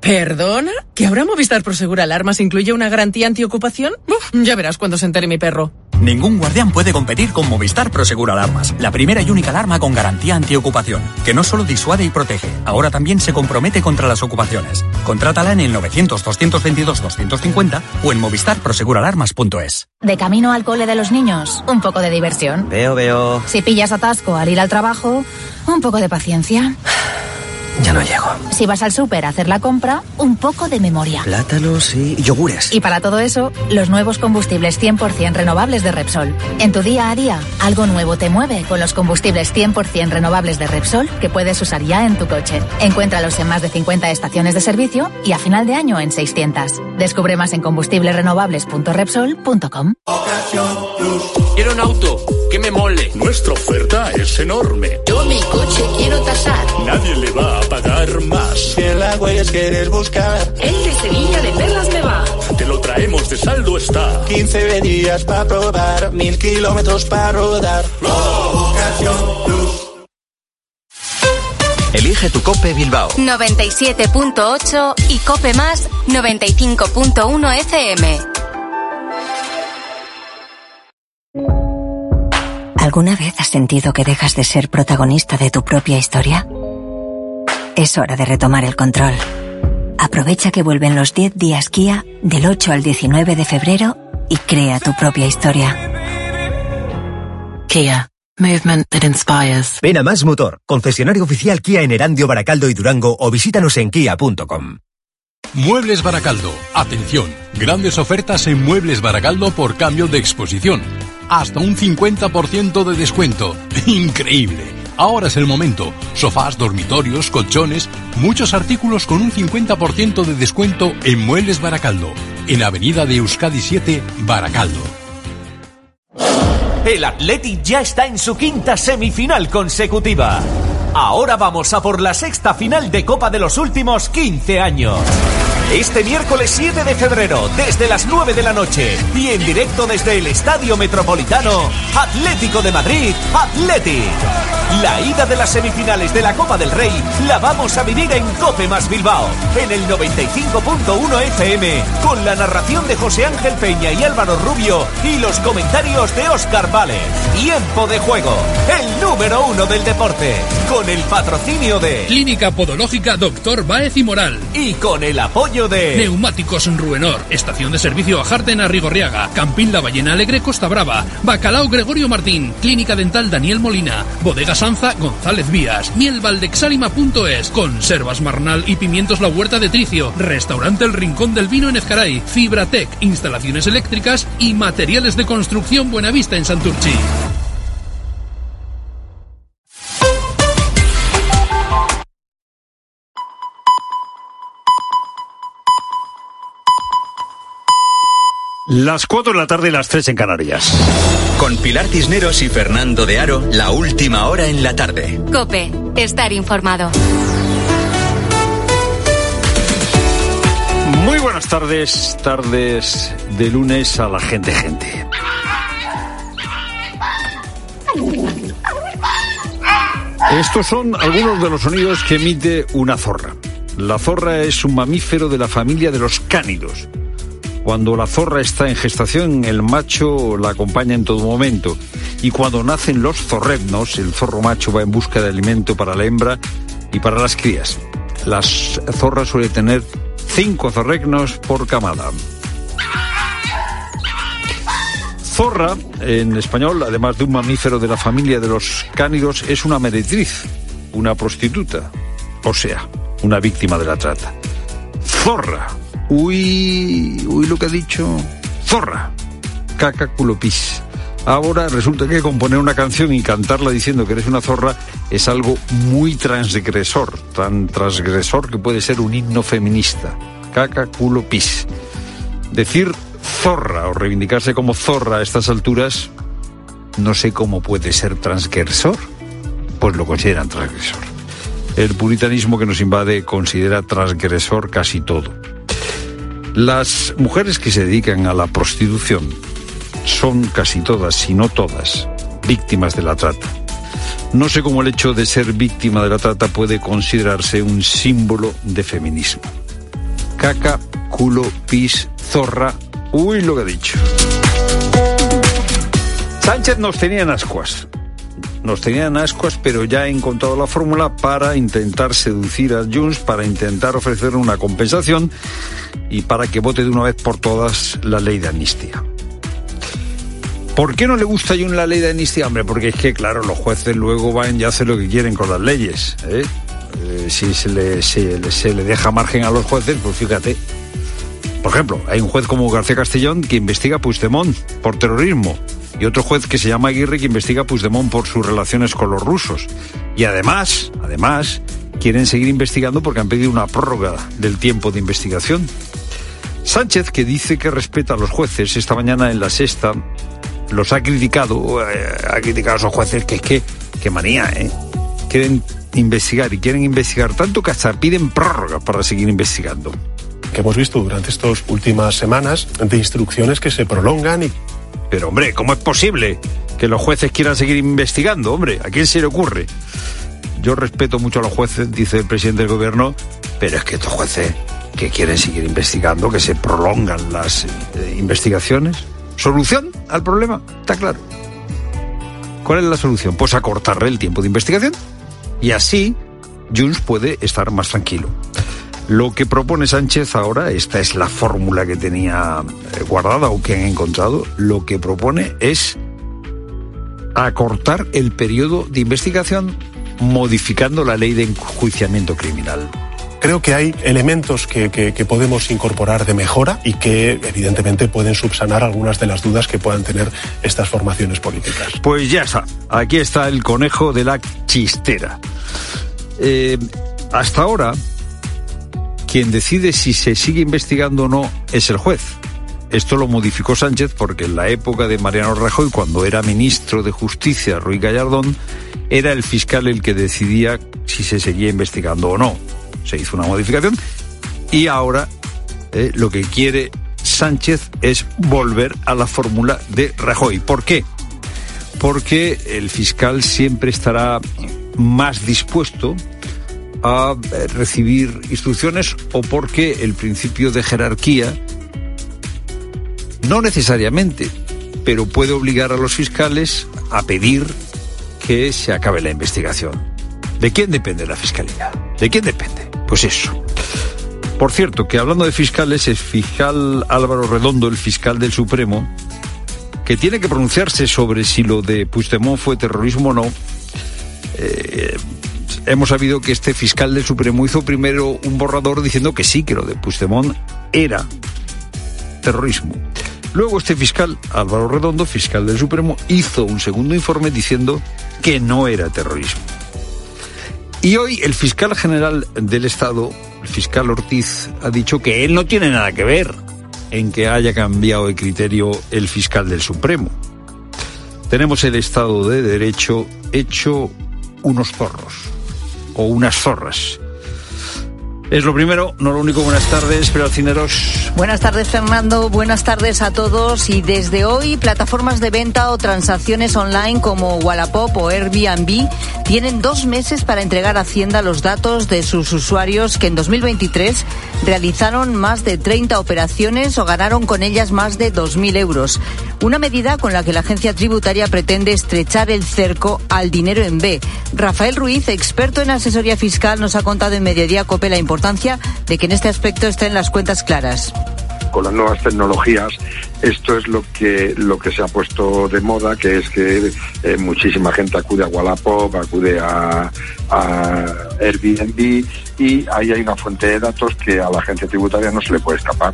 ¿Perdona? ¿Que ahora Movistar Prosegur Alarmas incluye una garantía antiocupación? Uf, ya verás cuando se entere mi perro. Ningún guardián puede competir con Movistar Prosegur Alarmas, la primera y única alarma con garantía antiocupación, que no solo disuade y protege, ahora también se compromete contra las ocupaciones. Contrátala en el 900-222-250 o en movistarproseguralarmas.es. De camino al cole de los niños, un poco de diversión. Veo, veo. Si pillas atasco al ir al trabajo, un poco de paciencia. Ya no llego. Si vas al súper a hacer la compra, un poco de memoria. Plátanos y yogures. Y para todo eso, los nuevos combustibles 100% renovables de Repsol. En tu día a día, algo nuevo te mueve con los combustibles 100% renovables de Repsol que puedes usar ya en tu coche. Encuéntralos en más de 50 estaciones de servicio y a final de año en 600. Descubre más en combustiblesrenovables.repsol.com. Quiero un auto que me mole. Nuestra oferta es enorme. Yo mi coche quiero tasar. Nadie le va a pagar más. Si en la huellas quieres buscar, El de Sevilla de Perlas me va. Te lo traemos de saldo está. 15 días para probar, mil kilómetros para rodar. Ocasión Plus. Elige tu Cope Bilbao. 97.8 y Cope Más 95.1 FM. ¿Alguna vez has sentido que dejas de ser protagonista de tu propia historia? Es hora de retomar el control. Aprovecha que vuelven los 10 días Kia del 8 al 19 de febrero y crea tu propia historia. Kia. Movement that inspires. Ven a Más Motor, concesionario oficial Kia en Erandio, Baracaldo y Durango o visítanos en kia.com. Muebles Baracaldo. Atención, grandes ofertas en Muebles Baracaldo por cambio de exposición. Hasta un 50% de descuento. Increíble. Ahora es el momento. Sofás, dormitorios, colchones, muchos artículos con un 50% de descuento en Muebles Baracaldo. En Avenida de Euskadi 7, Baracaldo. El Athletic ya está en su quinta semifinal consecutiva. Ahora vamos a por la sexta final de Copa de los últimos 15 años. Este miércoles 7 de febrero, desde las 9 de la noche y en directo desde el Estadio Metropolitano, Atlético de Madrid, Athletic. La ida de las semifinales de la Copa del Rey la vamos a vivir en Cope más Bilbao, en el 95.1 FM, con la narración de José Ángel Peña y Álvaro Rubio y los comentarios de Oscar Vale. Tiempo de juego, el número uno del deporte, con el patrocinio de Clínica Podológica Doctor Baez y Moral. y con el apoyo de Neumáticos Ruenor, Estación de Servicio a Jarten Arrigorriaga, Campín La Ballena Alegre Costa Brava, Bacalao Gregorio Martín, Clínica Dental Daniel Molina, Bodega Sanza González Vías, Mielvaldexalima.es, Conservas Marnal y Pimientos La Huerta de Tricio, Restaurante El Rincón del Vino en Ezcaray, Fibratec, Instalaciones Eléctricas y Materiales de Construcción Buenavista en Santurchi. Las 4 de la tarde y las 3 en Canarias. Con Pilar Cisneros y Fernando de Aro, la última hora en la tarde. Cope, estar informado. Muy buenas tardes, tardes de lunes a la gente, gente. Estos son algunos de los sonidos que emite una zorra. La zorra es un mamífero de la familia de los cánidos. Cuando la zorra está en gestación, el macho la acompaña en todo momento. Y cuando nacen los zorregnos, el zorro macho va en busca de alimento para la hembra y para las crías. Las zorras suelen tener cinco zorregnos por camada. Zorra, en español, además de un mamífero de la familia de los cánidos, es una meretriz, una prostituta, o sea, una víctima de la trata. Zorra. Uy, uy lo que ha dicho. Zorra. Caca culo pis. Ahora resulta que componer una canción y cantarla diciendo que eres una zorra es algo muy transgresor, tan transgresor que puede ser un himno feminista. Caca culo pis. Decir zorra o reivindicarse como zorra a estas alturas, no sé cómo puede ser transgresor. Pues lo consideran transgresor. El puritanismo que nos invade considera transgresor casi todo. Las mujeres que se dedican a la prostitución son casi todas, si no todas, víctimas de la trata. No sé cómo el hecho de ser víctima de la trata puede considerarse un símbolo de feminismo. Caca, culo, pis, zorra. Uy, lo que ha dicho. Sánchez nos tenía en ascuas. Nos tenía en ascuas, pero ya ha encontrado la fórmula para intentar seducir a Junts, para intentar ofrecerle una compensación y para que vote de una vez por todas la ley de amnistía. ¿Por qué no le gusta a Junts la ley de amnistía? Hombre, porque es que, claro, los jueces luego van y hacen lo que quieren con las leyes. ¿eh? Eh, si se le, se se le deja margen a los jueces, pues fíjate. Por ejemplo, hay un juez como García Castellón que investiga a Puigdemont por terrorismo y otro juez que se llama Aguirre que investiga a Puigdemont por sus relaciones con los rusos. Y además, además, quieren seguir investigando porque han pedido una prórroga del tiempo de investigación. Sánchez, que dice que respeta a los jueces, esta mañana en la sexta los ha criticado, eh, ha criticado a esos jueces que es que, que manía, ¿eh? Quieren investigar y quieren investigar tanto que hasta piden prórroga para seguir investigando. Que hemos visto durante estas últimas semanas de instrucciones que se prolongan y Pero hombre, ¿cómo es posible que los jueces quieran seguir investigando? Hombre, ¿a quién se le ocurre? Yo respeto mucho a los jueces, dice el presidente del gobierno, pero es que estos jueces que quieren seguir investigando, que se prolongan las eh, investigaciones. ¿Solución al problema? Está claro. ¿Cuál es la solución? Pues acortarle el tiempo de investigación. Y así Junts puede estar más tranquilo. Lo que propone Sánchez ahora, esta es la fórmula que tenía eh, guardada o que han encontrado, lo que propone es acortar el periodo de investigación modificando la ley de enjuiciamiento criminal. creo que hay elementos que, que- que podemos incorporar de mejora y que evidentemente pueden subsanar algunas de las dudas que puedan tener estas formaciones políticas. Pues ya está, aquí está el conejo de la chistera. Eh, hasta ahora, quien decide si se sigue investigando o no es el juez. Esto lo modificó Sánchez porque en la época de Mariano Rajoy, cuando era ministro de Justicia, Ruiz Gallardón, era el fiscal el que decidía si se seguía investigando o no. Se hizo una modificación y ahora eh, lo que quiere Sánchez es volver a la fórmula de Rajoy. ¿Por qué? Porque el fiscal siempre estará más dispuesto a eh, recibir instrucciones o porque el principio de jerarquía no necesariamente, pero puede obligar a los fiscales a pedir que se acabe la investigación. ¿De quién depende la fiscalía? ¿De quién depende? Pues eso. Por cierto, que hablando de fiscales, el fiscal Álvaro Redondo, el fiscal del Supremo, que tiene que pronunciarse sobre si lo de Puigdemont fue terrorismo o no, eh, hemos sabido que este fiscal del Supremo hizo primero un borrador diciendo que sí, que lo de Puigdemont era terrorismo. Luego este fiscal, Álvaro Redondo, fiscal del Supremo, hizo un segundo informe diciendo que no era terrorismo. Y hoy el fiscal general del Estado, el fiscal Ortiz, ha dicho que él no tiene nada que ver en que haya cambiado de criterio el fiscal del Supremo. Tenemos el Estado de Derecho hecho unos zorros o unas zorras. Es lo primero, no lo único. Buenas tardes, pero Cineros. Buenas tardes, Fernando. Buenas tardes a todos. Y desde hoy, plataformas de venta o transacciones online como Wallapop o Airbnb tienen dos meses para entregar a Hacienda los datos de sus usuarios que en 2023 realizaron más de 30 operaciones o ganaron con ellas más de 2.000 euros. Una medida con la que la agencia tributaria pretende estrechar el cerco al dinero en B. Rafael Ruiz, experto en asesoría fiscal, nos ha contado en Mediodía Cope la importancia de que en este aspecto estén las cuentas claras. Con las nuevas tecnologías esto es lo que lo que se ha puesto de moda que es que eh, muchísima gente acude a Wallapop acude a, a, Airbnb y ahí hay una fuente de datos que a la agencia tributaria no se le puede escapar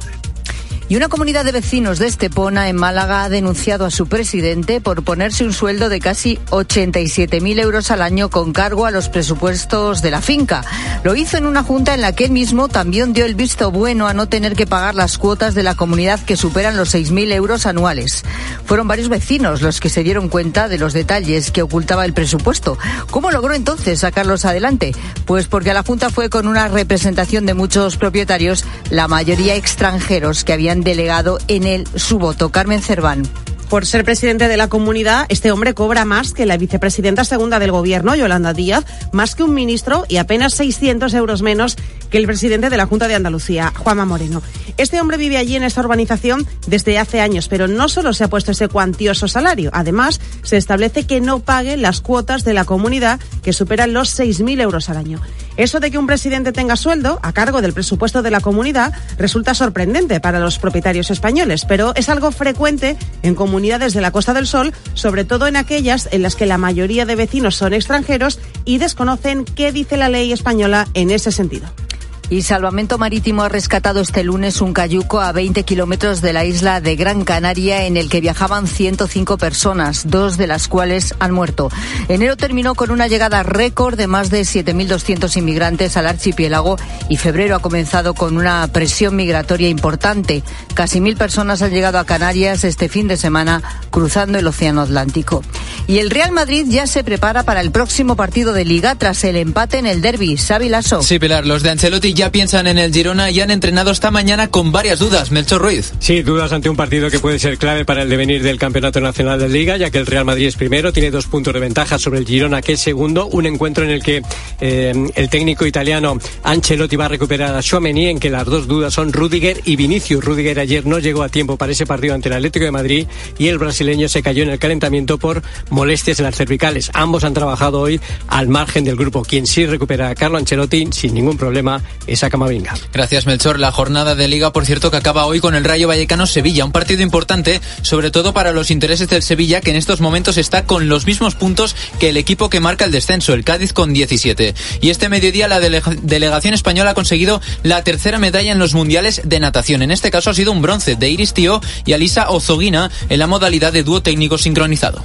y una comunidad de vecinos de Estepona, en Málaga, ha denunciado a su presidente por ponerse un sueldo de casi 87.000 euros al año con cargo a los presupuestos de la finca. Lo hizo en una junta en la que él mismo también dio el visto bueno a no tener que pagar las cuotas de la comunidad que superan los 6.000 euros anuales. Fueron varios vecinos los que se dieron cuenta de los detalles que ocultaba el presupuesto. ¿Cómo logró entonces sacarlos adelante? Pues porque a la junta fue con una representación de muchos propietarios, la mayoría extranjeros que habían delegado en él su voto. Carmen Cerván. Por ser presidente de la comunidad, este hombre cobra más que la vicepresidenta segunda del gobierno, Yolanda Díaz, más que un ministro y apenas 600 euros menos que el presidente de la Junta de Andalucía, Juanma Moreno. Este hombre vive allí en esta urbanización desde hace años, pero no solo se ha puesto ese cuantioso salario, además se establece que no pague las cuotas de la comunidad que superan los 6.000 euros al año. Eso de que un presidente tenga sueldo a cargo del presupuesto de la comunidad resulta sorprendente para los propietarios españoles, pero es algo frecuente en comunidades de la Costa del Sol, sobre todo en aquellas en las que la mayoría de vecinos son extranjeros y desconocen qué dice la ley española en ese sentido. Y Salvamento Marítimo ha rescatado este lunes un cayuco a 20 kilómetros de la isla de Gran Canaria en el que viajaban 105 personas, dos de las cuales han muerto. Enero terminó con una llegada récord de más de 7.200 inmigrantes al archipiélago y febrero ha comenzado con una presión migratoria importante. Casi mil personas han llegado a Canarias este fin de semana cruzando el Océano Atlántico. Y el Real Madrid ya se prepara para el próximo partido de Liga tras el empate en el derby. Xavi Lasso. Sí, Pilar, los de Ancelotti ya piensan en el Girona y han entrenado esta mañana con varias dudas. Melchor Ruiz. Sí, dudas ante un partido que puede ser clave para el devenir del Campeonato Nacional de Liga, ya que el Real Madrid es primero, tiene dos puntos de ventaja sobre el Girona, que es segundo. Un encuentro en el que eh, el técnico italiano Ancelotti va a recuperar a Chouameni, en que las dos dudas son Rudiger y Vinicius. Rudiger ayer no llegó a tiempo para ese partido ante el Atlético de Madrid y el brasileño se cayó en el calentamiento por molestias en las cervicales. Ambos han trabajado hoy al margen del grupo. Quien sí recupera a Carlo Ancelotti sin ningún problema es a Camavinga. Gracias, Melchor. La jornada de Liga, por cierto, que acaba hoy con el Rayo Vallecano-Sevilla. Un partido importante, sobre todo para los intereses del Sevilla, que en estos momentos está con los mismos puntos que el equipo que marca el descenso, el Cádiz con 17. Y este mediodía la delegación española ha conseguido la tercera medalla en los mundiales de natación. En este caso ha sido un bronce de Iris Tío y Alisa Ozoguina en la modalidad de dúo técnico sincronizado.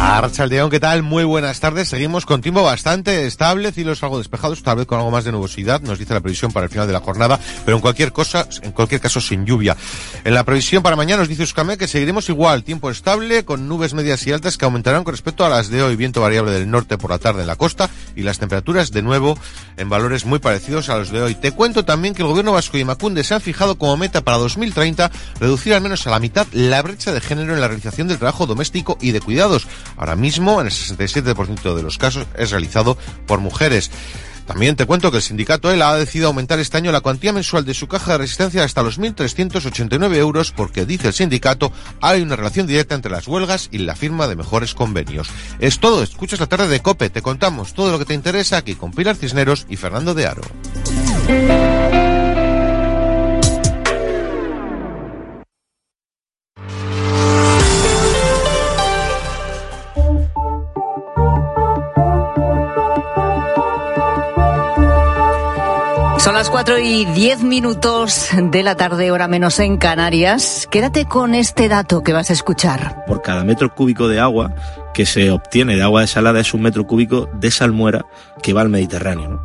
Arrachaldeón, ¿qué tal? Muy buenas tardes. Seguimos con tiempo bastante estable, cielos algo despejados, tal vez con algo más de nubosidad, nos dice la previsión para el final de la jornada, pero en cualquier cosa, en cualquier caso sin lluvia. En la previsión para mañana nos dice Euskame que seguiremos igual, tiempo estable, con nubes medias y altas que aumentarán con respecto a las de hoy, viento variable del norte por la tarde en la costa y las temperaturas de nuevo en valores muy parecidos a los de hoy. Te cuento también que el gobierno vasco y Macunde se han fijado como meta para 2030 reducir al menos a la mitad la brecha de género en la realización del trabajo doméstico y de cuidados. Ahora mismo, en el 67% de los casos, es realizado por mujeres. También te cuento que el sindicato ELA ha decidido aumentar este año la cuantía mensual de su caja de resistencia hasta los 1.389 euros porque, dice el sindicato, hay una relación directa entre las huelgas y la firma de mejores convenios. Es todo, escuchas la tarde de COPE, te contamos todo lo que te interesa aquí con Pilar Cisneros y Fernando de Aro. Son las 4 y 10 minutos de la tarde, hora menos en Canarias. Quédate con este dato que vas a escuchar. Por cada metro cúbico de agua que se obtiene de agua desalada es un metro cúbico de salmuera que va al Mediterráneo. ¿no?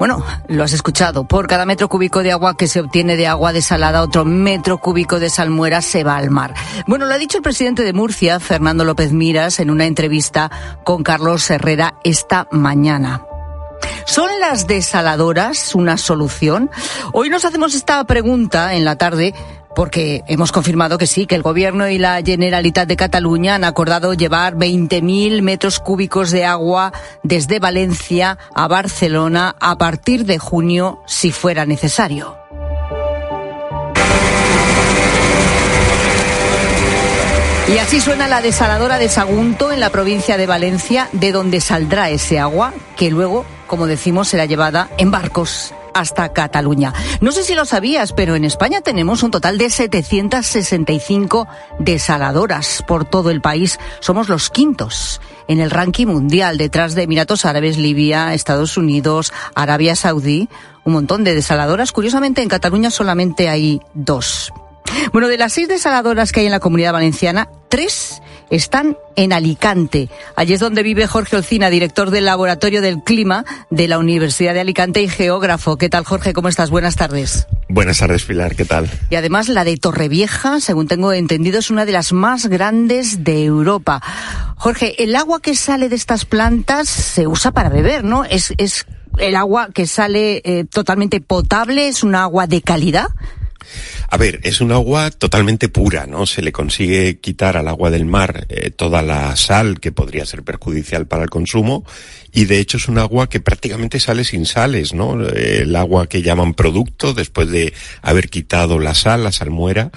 Bueno, lo has escuchado. Por cada metro cúbico de agua que se obtiene de agua desalada, otro metro cúbico de salmuera se va al mar. Bueno, lo ha dicho el presidente de Murcia, Fernando López Miras, en una entrevista con Carlos Herrera esta mañana. ¿Son las desaladoras una solución? Hoy nos hacemos esta pregunta en la tarde porque hemos confirmado que sí, que el Gobierno y la Generalitat de Cataluña han acordado llevar 20.000 metros cúbicos de agua desde Valencia a Barcelona a partir de junio, si fuera necesario. Y así suena la desaladora de Sagunto en la provincia de Valencia, de donde saldrá ese agua, que luego, como decimos, será llevada en barcos hasta Cataluña. No sé si lo sabías, pero en España tenemos un total de 765 desaladoras por todo el país. Somos los quintos en el ranking mundial, detrás de Emiratos Árabes, Libia, Estados Unidos, Arabia Saudí. Un montón de desaladoras. Curiosamente, en Cataluña solamente hay dos. Bueno, de las seis desaladoras que hay en la comunidad valenciana, tres están en Alicante. Allí es donde vive Jorge Olcina, director del Laboratorio del Clima de la Universidad de Alicante y geógrafo. ¿Qué tal, Jorge? ¿Cómo estás? Buenas tardes. Buenas tardes, Pilar. ¿Qué tal? Y además la de Torrevieja, según tengo entendido, es una de las más grandes de Europa. Jorge, el agua que sale de estas plantas se usa para beber, ¿no? Es, es el agua que sale eh, totalmente potable, es un agua de calidad. A ver, es un agua totalmente pura, ¿no? Se le consigue quitar al agua del mar eh, toda la sal que podría ser perjudicial para el consumo y de hecho es un agua que prácticamente sale sin sales, ¿no? El agua que llaman producto después de haber quitado la sal, la salmuera.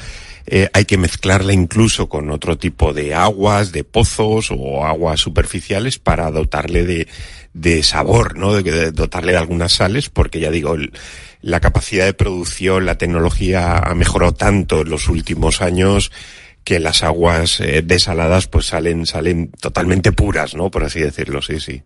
Eh, hay que mezclarla incluso con otro tipo de aguas, de pozos o aguas superficiales para dotarle de, de sabor, ¿no? De, de dotarle de algunas sales, porque ya digo, el, la capacidad de producción, la tecnología ha mejorado tanto en los últimos años que las aguas eh, desaladas pues salen salen totalmente puras, ¿no? Por así decirlo, sí, sí.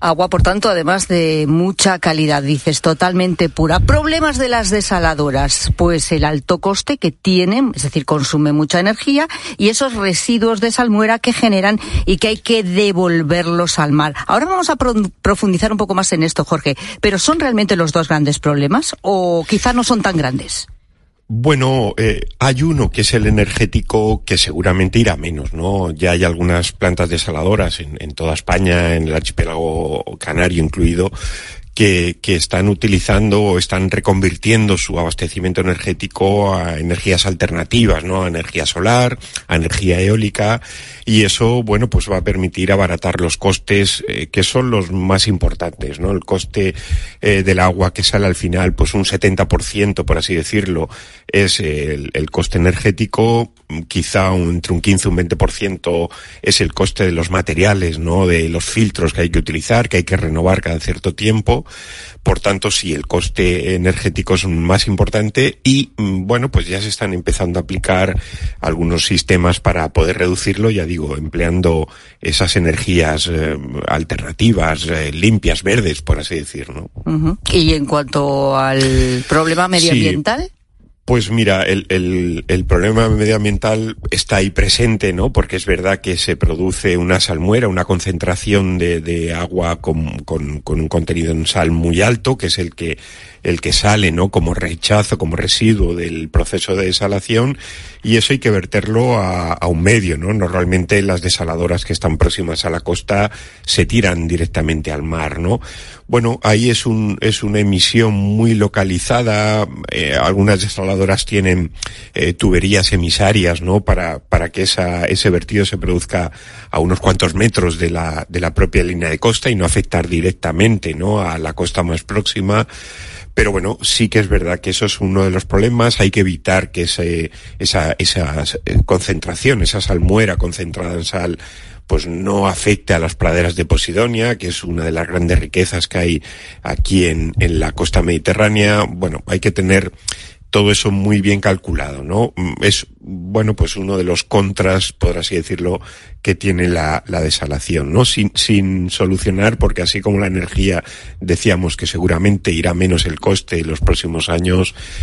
Agua, por tanto, además de mucha calidad, dices, totalmente pura. Problemas de las desaladoras, pues el alto coste que tienen, es decir, consume mucha energía y esos residuos de salmuera que generan y que hay que devolverlos al mar. Ahora vamos a pro profundizar un poco más en esto, Jorge, pero ¿son realmente los dos grandes problemas o quizá no son tan grandes? Bueno, eh, hay uno que es el energético que seguramente irá menos, ¿no? Ya hay algunas plantas desaladoras en, en toda España, en el archipiélago canario incluido, que, que, están utilizando o están reconvirtiendo su abastecimiento energético a energías alternativas, ¿no? A energía solar, a energía eólica, y eso, bueno, pues va a permitir abaratar los costes, eh, que son los más importantes, ¿no? El coste eh, del agua que sale al final, pues un 70%, por así decirlo, es el, el coste energético, quizá un, entre un 15 y un 20% es el coste de los materiales, ¿no? De los filtros que hay que utilizar, que hay que renovar cada cierto tiempo. Por tanto, sí, el coste energético es más importante y, bueno, pues ya se están empezando a aplicar algunos sistemas para poder reducirlo, ya digo, empleando esas energías eh, alternativas, eh, limpias, verdes, por así decir, ¿no? Uh -huh. Y en cuanto al problema medioambiental. Sí. Pues mira, el, el, el, problema medioambiental está ahí presente, ¿no? Porque es verdad que se produce una salmuera, una concentración de, de agua con, con, con, un contenido en sal muy alto, que es el que, el que sale, ¿no? Como rechazo, como residuo del proceso de desalación, y eso hay que verterlo a, a un medio, ¿no? Normalmente las desaladoras que están próximas a la costa se tiran directamente al mar, ¿no? Bueno, ahí es un, es una emisión muy localizada, eh, algunas desaladoras tienen eh, tuberías emisarias, ¿no? Para, para que esa, ese vertido se produzca a unos cuantos metros de la, de la propia línea de costa y no afectar directamente, ¿no? A la costa más próxima. Pero bueno, sí que es verdad que eso es uno de los problemas. Hay que evitar que ese, esa, esa concentración, esa salmuera concentrada en sal, pues no afecte a las praderas de Posidonia, que es una de las grandes riquezas que hay aquí en, en la costa mediterránea. Bueno, hay que tener todo eso muy bien calculado, ¿no? Es, bueno, pues uno de los contras, por así decirlo, que tiene la, la desalación, ¿no? Sin, sin solucionar, porque así como la energía decíamos que seguramente irá menos el coste en los próximos años,